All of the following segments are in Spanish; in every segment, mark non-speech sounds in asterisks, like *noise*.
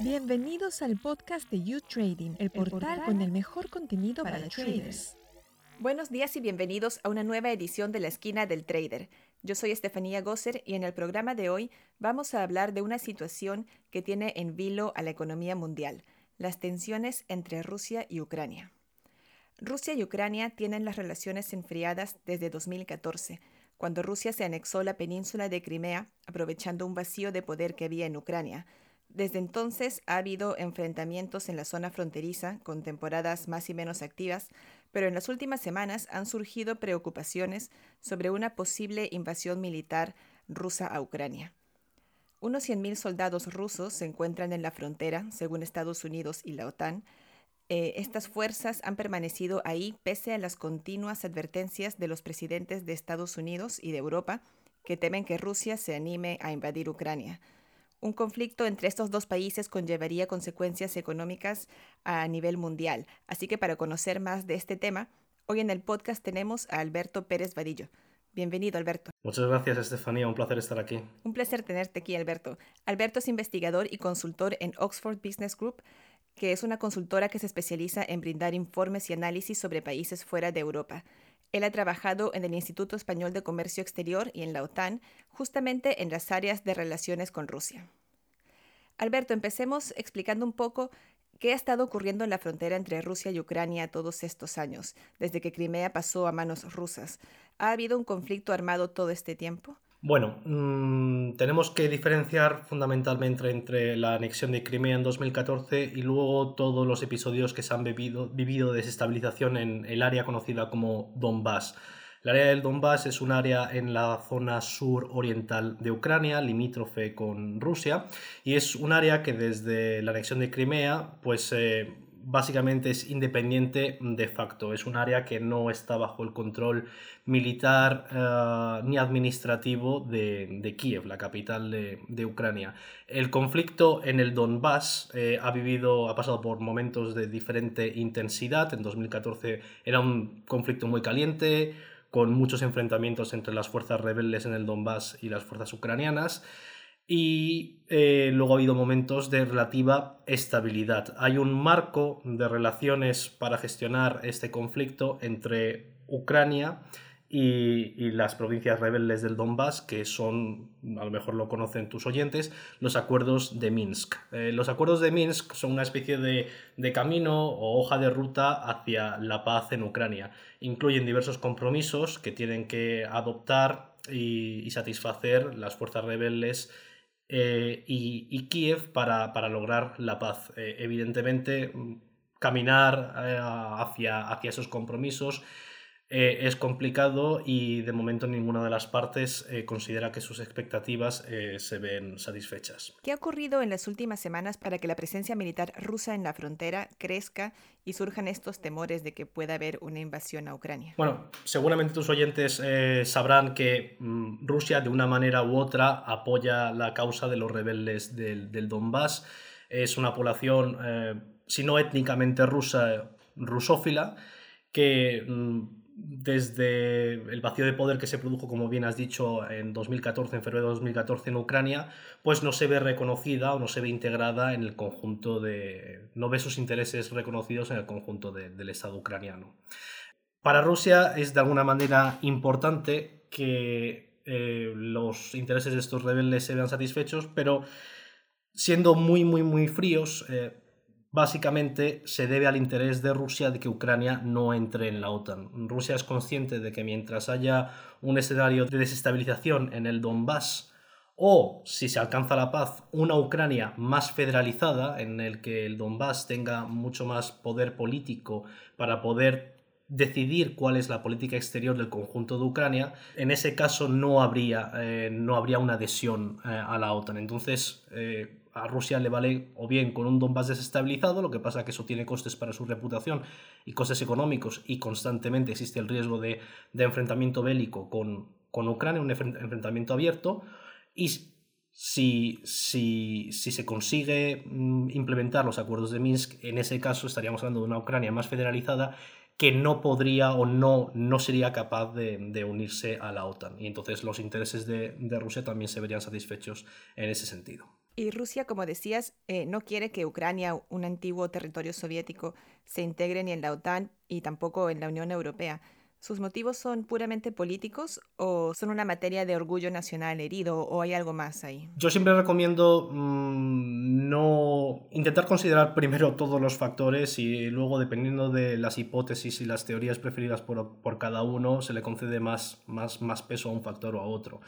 Bienvenidos al podcast de You Trading, el portal, con el mejor contenido para, para traders. Buenos días y bienvenidos a una nueva edición de la esquina del trader. Yo soy Estefanía Gosser y en el programa de hoy vamos a hablar de una situación que tiene en vilo a la economía mundial, las tensiones entre Rusia y Ucrania. Rusia y Ucrania tienen las relaciones enfriadas desde 2014, cuando Rusia se anexó la península de Crimea, aprovechando un vacío de poder que había en Ucrania, desde entonces ha habido enfrentamientos en la zona fronteriza, con temporadas más y menos activas, pero en las últimas semanas han surgido preocupaciones sobre una posible invasión militar rusa a Ucrania. Unos 100.000 soldados rusos se encuentran en la frontera, según Estados Unidos y la OTAN. Eh, estas fuerzas han permanecido ahí pese a las continuas advertencias de los presidentes de Estados Unidos y de Europa que temen que Rusia se anime a invadir Ucrania. Un conflicto entre estos dos países conllevaría consecuencias económicas a nivel mundial. Así que para conocer más de este tema, hoy en el podcast tenemos a Alberto Pérez Vadillo. Bienvenido, Alberto. Muchas gracias, Estefanía. Un placer estar aquí. Un placer tenerte aquí, Alberto. Alberto es investigador y consultor en Oxford Business Group, que es una consultora que se especializa en brindar informes y análisis sobre países fuera de Europa. Él ha trabajado en el Instituto Español de Comercio Exterior y en la OTAN, justamente en las áreas de relaciones con Rusia. Alberto, empecemos explicando un poco qué ha estado ocurriendo en la frontera entre Rusia y Ucrania todos estos años, desde que Crimea pasó a manos rusas. ¿Ha habido un conflicto armado todo este tiempo? Bueno, mm, tenemos que diferenciar fundamentalmente entre la anexión de Crimea en 2014 y luego todos los episodios que se han vivido, de desestabilización en el área conocida como Donbass. El área del Donbass es un área en la zona sur oriental de Ucrania, limítrofe con Rusia, y es un área que desde la anexión de Crimea, pues eh, básicamente es independiente de facto. Es un área que no está bajo el control militar eh, ni administrativo de, Kiev, la capital de, Ucrania. El conflicto en el Donbass eh, ha vivido, ha pasado por momentos de diferente intensidad. En 2014 era un conflicto muy caliente, con muchos enfrentamientos entre las fuerzas rebeldes en el Donbass y las fuerzas ucranianas y eh, luego ha habido momentos de relativa estabilidad. Hay un marco de relaciones para gestionar este conflicto entre Ucrania y, las provincias rebeldes del Donbass, que son, a lo mejor lo conocen tus oyentes, los acuerdos de Minsk. Eh, los acuerdos de Minsk son una especie de, de, camino o hoja de ruta hacia la paz en Ucrania. Incluyen diversos compromisos que tienen que adoptar y, satisfacer las fuerzas rebeldes eh, y, Kiev para, lograr la paz. Eh, evidentemente, caminar hacia, hacia esos compromisos eh, es complicado y de momento ninguna de las partes eh, considera que sus expectativas eh, se ven satisfechas. ¿Qué ha ocurrido en las últimas semanas para que la presencia militar rusa en la frontera crezca y surjan estos temores de que pueda haber una invasión a Ucrania? Bueno, seguramente tus oyentes sabrán que mm, Rusia de una manera u otra apoya la causa de los rebeldes del, del Donbass. Es una población, si no étnicamente rusa, rusófila, que mm, desde el vacío de poder que se produjo, como bien has dicho, en 2014, en febrero de 2014 en Ucrania, pues no se ve reconocida o no se ve integrada en el conjunto de... no ve sus intereses reconocidos en el conjunto del Estado ucraniano. Para Rusia es de alguna manera importante que eh, los intereses de estos rebeldes se vean satisfechos, pero siendo muy, muy, muy fríos, eh, básicamente se debe al interés de Rusia de que Ucrania no entre en la OTAN. Rusia es consciente de que mientras haya un escenario de desestabilización en el Donbass o, si se alcanza la paz, una Ucrania más federalizada en el que el Donbass tenga mucho más poder político para poder decidir cuál es la política exterior del conjunto de Ucrania, en ese caso no habría, eh, no habría una adhesión eh, a la OTAN. Entonces, eh, a Rusia le vale o bien con un Donbass desestabilizado, lo que pasa que eso tiene costes para su reputación y costes económicos y constantemente existe el riesgo de, enfrentamiento bélico con, con, Ucrania, un enfrentamiento abierto, y si, si, si se consigue mm, implementar los acuerdos de Minsk, en ese caso estaríamos hablando de una Ucrania más federalizada que no podría o no, no sería capaz de, unirse a la OTAN. Y entonces los intereses de, de Rusia también se verían satisfechos en ese sentido. Y Rusia, como decías, eh, no quiere que Ucrania, un antiguo territorio soviético, se integre ni en la OTAN y tampoco en la Unión Europea. ¿Sus motivos son puramente políticos o son una materia de orgullo nacional herido o hay algo más ahí? Yo siempre recomiendo mm, no intentar considerar primero todos los factores y luego dependiendo de las hipótesis y las teorías preferidas por, por cada uno se le concede más, más, más peso a un factor o a otro.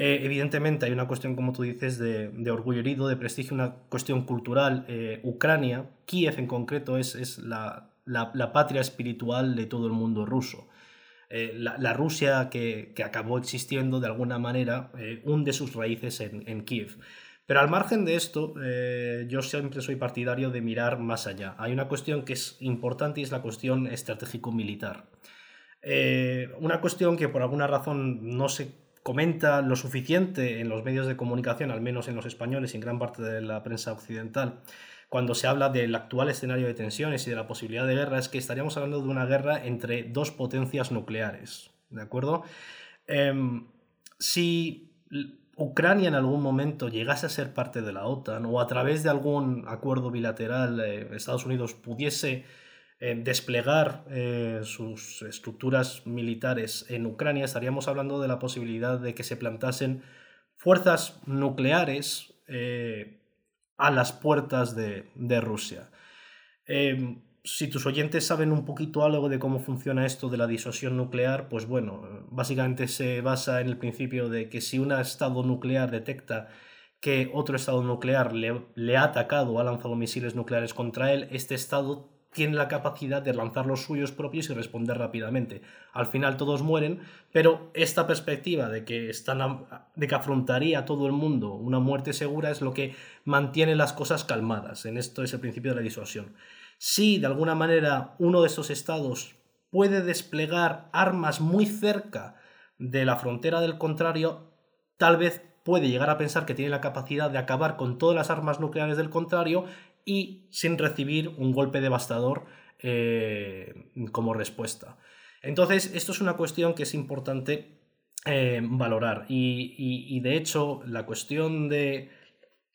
Eh, evidentemente hay una cuestión, como tú dices, de, orgullo herido, de prestigio, una cuestión cultural. Eh, Ucrania, Kiev en concreto, es, la, patria espiritual de todo el mundo ruso. Eh, la, Rusia que, acabó existiendo de alguna manera hunde sus raíces en, Kiev. Pero al margen de esto, yo siempre soy partidario de mirar más allá. Hay una cuestión que es importante y es la cuestión estratégico-militar. una cuestión que por alguna razón no se comenta lo suficiente en los medios de comunicación, al menos en los españoles y en gran parte de la prensa occidental, cuando se habla del actual escenario de tensiones y de la posibilidad de guerra, es que estaríamos hablando de una guerra entre dos potencias nucleares. ¿De acuerdo? Em, si Ucrania en algún momento llegase a ser parte de la OTAN o a través de algún acuerdo bilateral eh, Estados Unidos pudiese desplegar eh, sus estructuras militares en Ucrania, estaríamos hablando de la posibilidad de que se plantasen fuerzas nucleares eh, a las puertas de, Rusia. Em, si tus oyentes saben un poquito algo de cómo funciona esto de la disuasión nuclear, pues bueno, básicamente se basa en el principio de que si un estado nuclear detecta que otro estado nuclear le, le ha atacado o ha lanzado misiles nucleares contra él, este estado tiene la capacidad de lanzar los suyos propios y responder rápidamente. Al final todos mueren, pero esta perspectiva de que, están de que afrontaría a todo el mundo una muerte segura es lo que mantiene las cosas calmadas. En esto es el principio de la disuasión. Si de alguna manera uno de esos estados puede desplegar armas muy cerca de la frontera del contrario, tal vez puede llegar a pensar que tiene la capacidad de acabar con todas las armas nucleares del contrario y sin recibir un golpe devastador eh, como respuesta. Entonces, esto es una cuestión que es importante eh, valorar y, de hecho la cuestión de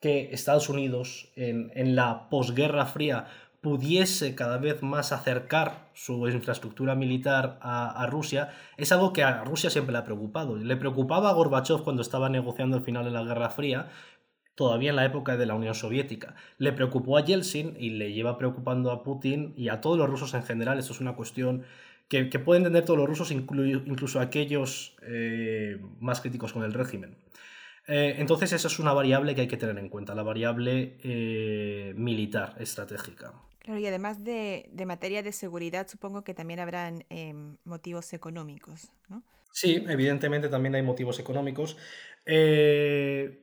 que Estados Unidos en, la posguerra fría pudiese cada vez más acercar su infraestructura militar a, a, Rusia, es algo que a Rusia siempre le ha preocupado. Le preocupaba a Gorbachev cuando estaba negociando el final de la Guerra Fría, todavía en la época de la Unión Soviética. Le preocupó a Yeltsin y le lleva preocupando a Putin y a todos los rusos en general. Esto es una cuestión que, pueden entender todos los rusos, incluso aquellos eh, más críticos con el régimen. Eh, entonces esa es una variable que hay que tener en cuenta, la variable eh, militar estratégica. Claro, y además de, materia de seguridad, supongo que también habrán motivos económicos, ¿no? Sí, evidentemente también hay motivos económicos. Eh,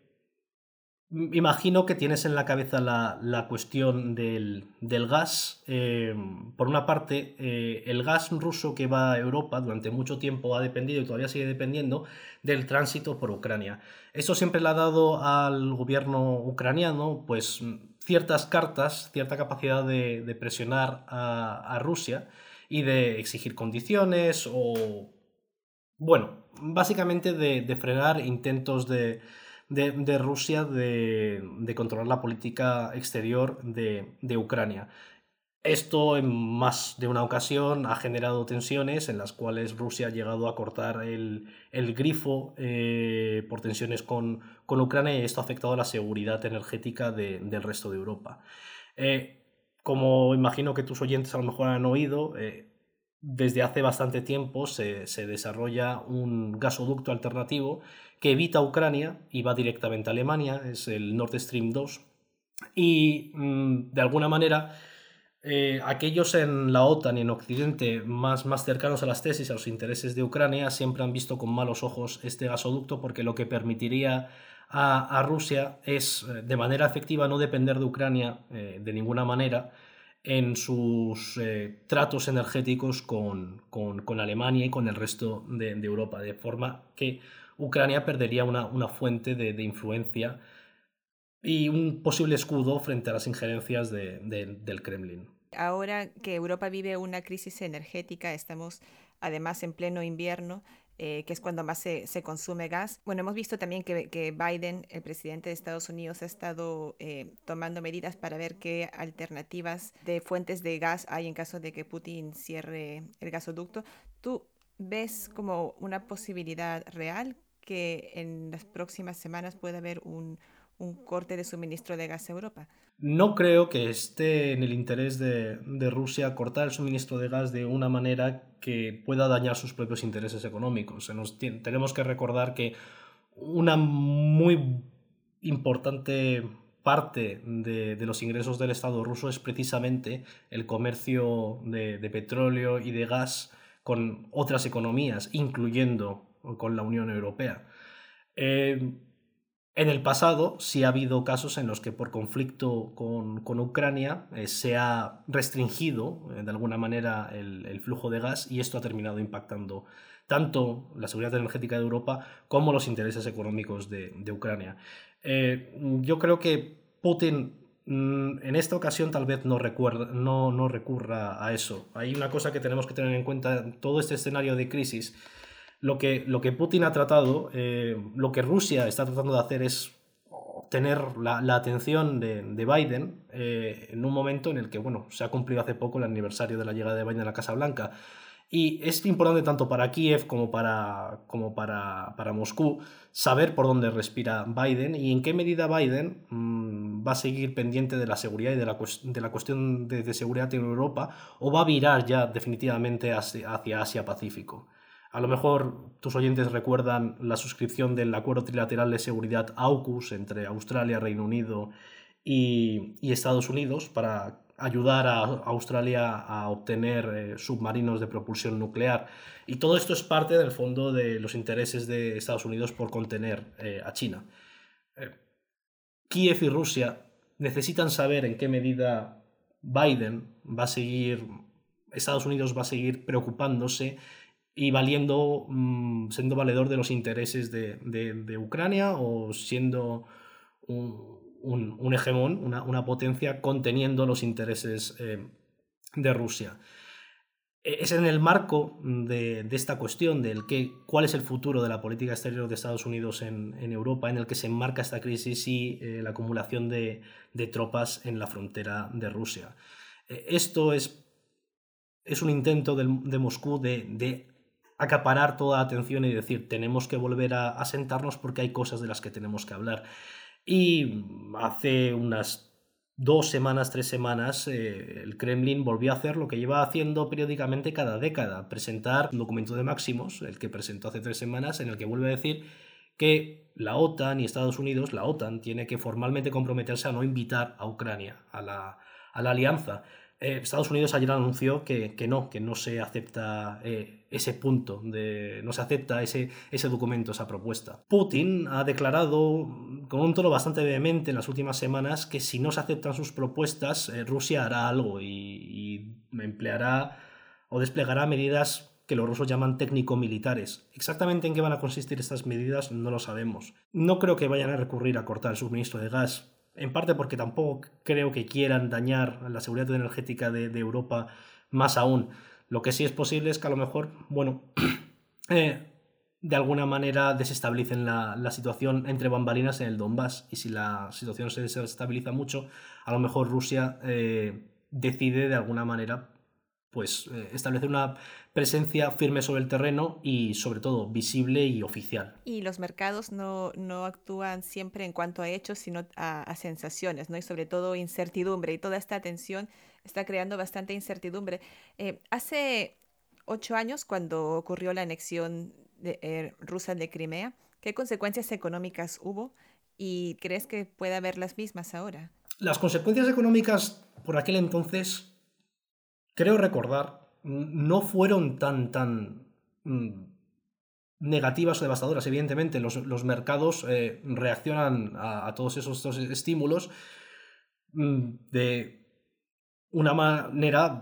Imagino que tienes en la cabeza la, cuestión del, gas. Eh, por una parte, eh, el gas ruso que va a Europa durante mucho tiempo ha dependido y todavía sigue dependiendo del tránsito por Ucrania. Eso siempre le ha dado al gobierno ucraniano pues, ciertas cartas, cierta capacidad de, presionar a Rusia y de exigir condiciones o, bueno, básicamente de frenar intentos de de, Rusia de, controlar la política exterior de, Ucrania. Esto en más de una ocasión ha generado tensiones en las cuales Rusia ha llegado a cortar el, grifo eh, por tensiones con, Ucrania y esto ha afectado a la seguridad energética del resto de Europa. Eh, como imagino que tus oyentes a lo mejor han oído, eh, desde hace bastante tiempo se, desarrolla un gasoducto alternativo que evita Ucrania y va directamente a Alemania, es el Nord Stream 2. Y mm, de alguna manera, eh, aquellos en la OTAN y en Occidente más, más cercanos a las tesis, a los intereses de Ucrania, siempre han visto con malos ojos este gasoducto porque lo que permitiría a, Rusia es eh, de manera efectiva no depender de Ucrania eh, de ninguna manera en sus tratos energéticos con, Alemania y con el resto de, de Europa, de forma que Ucrania perdería una, fuente de, influencia y un posible escudo frente a las injerencias del Kremlin. Ahora que Europa vive una crisis energética, estamos además en pleno invierno, eh, que es cuando más se, se, consume gas. Bueno, hemos visto también que, que Biden, el presidente de Estados Unidos, ha estado eh, tomando medidas para ver qué alternativas de fuentes de gas hay en caso de que Putin cierre el gasoducto. ¿Tú ves como una posibilidad real que en las próximas semanas pueda haber un, un corte de suministro de gas a Europa? No creo que esté en el interés de, Rusia cortar el suministro de gas de una manera que pueda dañar sus propios intereses económicos. tenemos que recordar que una muy importante parte de, los ingresos del Estado ruso es precisamente el comercio de, petróleo y de gas con otras economías, incluyendo con la Unión Europea. Eh, en el pasado sí ha habido casos en los que por conflicto con, Ucrania eh, se ha restringido eh, de alguna manera el, flujo de gas y esto ha terminado impactando tanto la seguridad energética de Europa como los intereses económicos de, Ucrania. Eh, yo creo que Putin mm, en esta ocasión tal vez no, no, no recurra a eso. Hay una cosa que tenemos que tener en cuenta en todo este escenario de crisis lo que, lo que Putin ha tratado, eh, lo que Rusia está tratando de hacer es obtener la, atención de, Biden eh, en un momento en el que, bueno, se ha cumplido hace poco el aniversario de la llegada de Biden a la Casa Blanca. Y es importante tanto para Kiev como para, como para, para Moscú saber por dónde respira Biden y en qué medida Biden mm, va a seguir pendiente de la seguridad y de la, de la cuestión de, seguridad en Europa o va a virar ya definitivamente hacia Asia-Pacífico. A lo mejor tus oyentes recuerdan la suscripción del Acuerdo Trilateral de Seguridad AUKUS entre Australia, Reino Unido y, Estados Unidos para ayudar a Australia a obtener eh, submarinos de propulsión nuclear. Y todo esto es parte del fondo de los intereses de Estados Unidos por contener eh, a China. Eh, Kiev y Rusia necesitan saber en qué medida Biden va a seguir, Estados Unidos va a seguir preocupándose y valiendo, mm, siendo valedor de los intereses de, Ucrania o siendo un, hegemón, una, potencia conteniendo los intereses eh, de Rusia. E, es en el marco de, esta cuestión del que, cuál es el futuro de la política exterior de Estados Unidos en, Europa, en el que se enmarca esta crisis y eh, la acumulación de, tropas en la frontera de Rusia. E, esto es, es un intento de, Moscú de acaparar toda la atención y decir, tenemos que volver a, sentarnos porque hay cosas de las que tenemos que hablar. Y hace unas dos semanas, tres semanas, eh, el Kremlin volvió a hacer lo que lleva haciendo periódicamente cada década, presentar un documento de máximos, el que presentó hace tres semanas, en el que vuelve a decir que la OTAN y Estados Unidos, la OTAN, tiene que formalmente comprometerse a no invitar a Ucrania a la, a la alianza. Eh, Estados Unidos ayer anunció que, no, que no se acepta eh, ese punto, de, no se acepta ese, ese documento, esa propuesta. Putin ha declarado con un tono bastante vehemente en las últimas semanas que si no se aceptan sus propuestas, eh, Rusia hará algo y, empleará o desplegará medidas que los rusos llaman técnico-militares. Exactamente en qué van a consistir estas medidas no lo sabemos. No creo que vayan a recurrir a cortar el suministro de gas en parte porque tampoco creo que quieran dañar la seguridad energética de, Europa más aún. Lo que sí es posible es que a lo mejor, bueno, *clears throat* eh, de alguna manera desestabilicen la, situación entre bambalinas en el Donbass. Y si la situación se desestabiliza mucho, a lo mejor Rusia eh, decide de alguna manera pues eh, establecer una presencia firme sobre el terreno y sobre todo visible y oficial. Y los mercados no, no actúan siempre en cuanto a hechos, sino a, sensaciones, ¿no? Y sobre todo incertidumbre. Y toda esta tensión está creando bastante incertidumbre. Eh, hace ocho años, cuando ocurrió la anexión de, eh, rusa de Crimea, ¿qué consecuencias económicas hubo? ¿Y crees que puede haber las mismas ahora? Las consecuencias económicas por aquel entonces creo recordar, no fueron tan, tan mm, negativas o devastadoras. Evidentemente, los, mercados eh, reaccionan a, todos esos, estímulos mm, de una manera...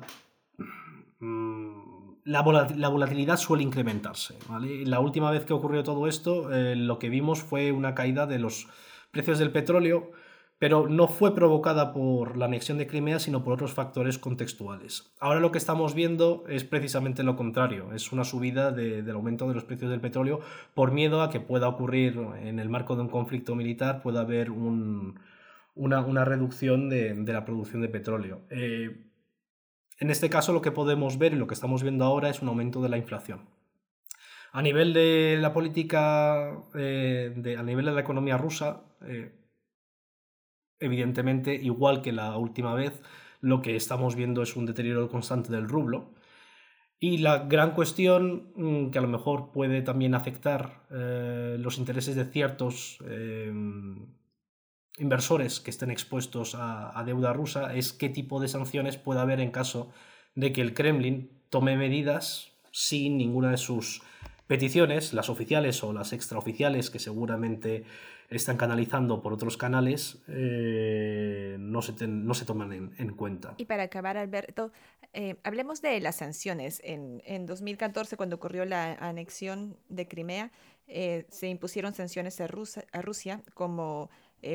Mm, la, volatilidad suele incrementarse. La última vez que ocurrió todo esto, eh, lo que vimos fue una caída de los precios del petróleo pero no fue provocada por la anexión de Crimea, sino por otros factores contextuales. Ahora lo que estamos viendo es precisamente lo contrario, es una subida del aumento de los precios del petróleo por miedo a que pueda ocurrir en el marco de un conflicto militar, pueda haber una, reducción de, la producción de petróleo. Eh, en este caso lo que podemos ver y lo que estamos viendo ahora es un aumento de la inflación. A nivel de la política, eh, a nivel de la economía rusa, eh, evidentemente, igual que la última vez, lo que estamos viendo es un deterioro constante del rublo. Y la gran cuestión mm, que a lo mejor puede también afectar eh, los intereses de ciertos em, inversores que estén expuestos a, deuda rusa es qué tipo de sanciones puede haber en caso de que el Kremlin tome medidas sin ninguna de sus peticiones, las oficiales o las extraoficiales, que seguramente están canalizando por otros canales, eh, no, se no se toman en, cuenta. Y para acabar, Alberto, eh, hablemos de las sanciones. En, en, 2014, cuando ocurrió la anexión de Crimea, eh, se impusieron sanciones a, a Rusia como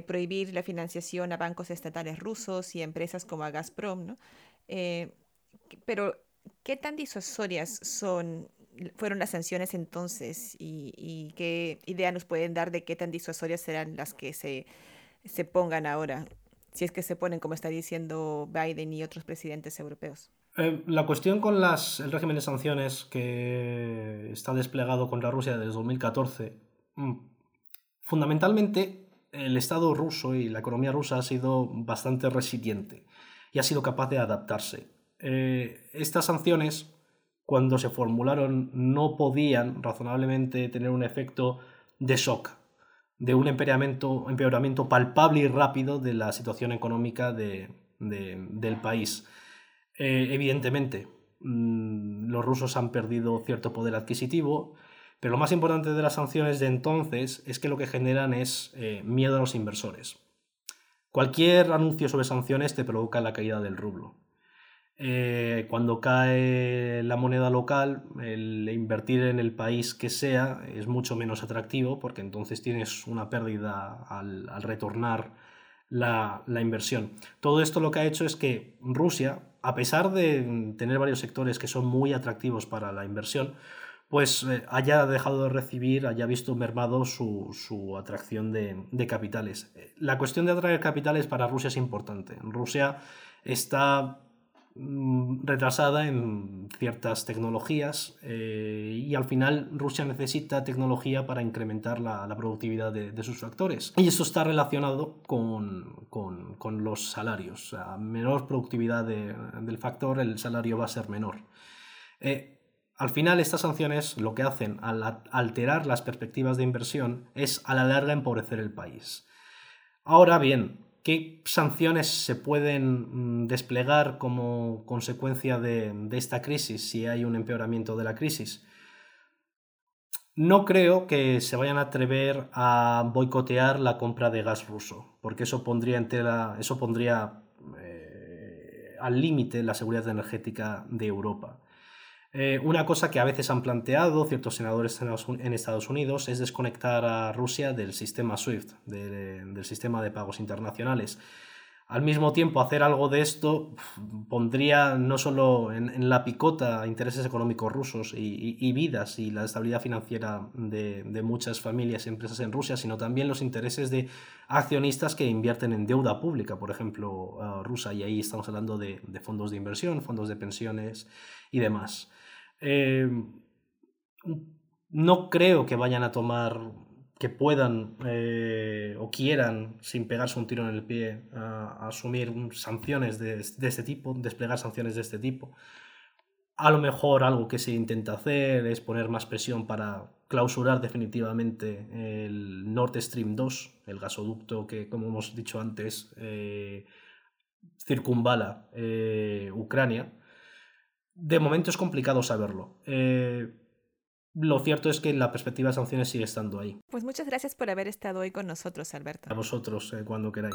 prohibir la financiación a bancos estatales rusos y empresas como a Gazprom, ¿no? pero, ¿qué tan disuasorias son fueron las sanciones entonces y, qué idea nos pueden dar de qué tan disuasorias serán las que se, se pongan ahora, si es que se ponen, como está diciendo Biden y otros presidentes europeos? Eh, la cuestión con las, el régimen de sanciones que está desplegado contra Rusia desde 2014, mm, fundamentalmente el Estado ruso y la economía rusa ha sido bastante resiliente y ha sido capaz de adaptarse. Eh, estas sanciones cuando se formularon no podían razonablemente tener un efecto de shock, de un empeoramiento, palpable y rápido de la situación económica del país. Eh, evidentemente, mm, los rusos han perdido cierto poder adquisitivo, pero lo más importante de las sanciones de entonces es que lo que generan es eh, miedo a los inversores. Cualquier anuncio sobre sanciones te provoca la caída del rublo. Eh, cuando cae la moneda local, el invertir en el país que sea es mucho menos atractivo porque entonces tienes una pérdida al, retornar la, inversión. Todo esto lo que ha hecho es que Rusia, a pesar de tener varios sectores que son muy atractivos para la inversión, pues eh, haya dejado de recibir, haya visto mermado su, atracción de, de, capitales. La cuestión de atraer capitales para Rusia es importante. Rusia está retrasada en ciertas tecnologías eh, y al final Rusia necesita tecnología para incrementar la, productividad de, sus factores. Y eso está relacionado con, con, los salarios. A menor productividad del factor, el salario va a ser menor. Eh, al final, estas sanciones lo que hacen al alterar las perspectivas de inversión es a la larga empobrecer el país. Ahora bien, ¿Qué sanciones se pueden mm, desplegar como consecuencia de, esta crisis si hay un empeoramiento de la crisis? No creo que se vayan a atrever a boicotear la compra de gas ruso, porque eso pondría, eso pondría eh, al límite la seguridad energética de Europa. Eh, una cosa que a veces han planteado ciertos senadores en Estados Unidos es desconectar a Rusia del sistema SWIFT, del sistema de pagos internacionales. Al mismo tiempo, hacer algo de esto pondría no solo en, la picota intereses económicos rusos y, vidas y la estabilidad financiera de, muchas familias y empresas en Rusia, sino también los intereses de accionistas que invierten en deuda pública, por ejemplo, rusa, y ahí estamos hablando de fondos de inversión, fondos de pensiones y demás. Eh, no creo que vayan a tomar, que puedan eh, o quieran, sin pegarse un tiro en el pie, asumir sanciones de, este tipo, desplegar sanciones de este tipo. A lo mejor algo que se intenta hacer es poner más presión para clausurar definitivamente el Nord Stream 2, el gasoducto que, como hemos dicho antes, eh, circunvala Ucrania de momento es complicado saberlo. Eh, lo cierto es que la perspectiva de sanciones sigue estando ahí. Pues muchas gracias por haber estado hoy con nosotros, Alberto. A vosotros, eh, cuando queráis.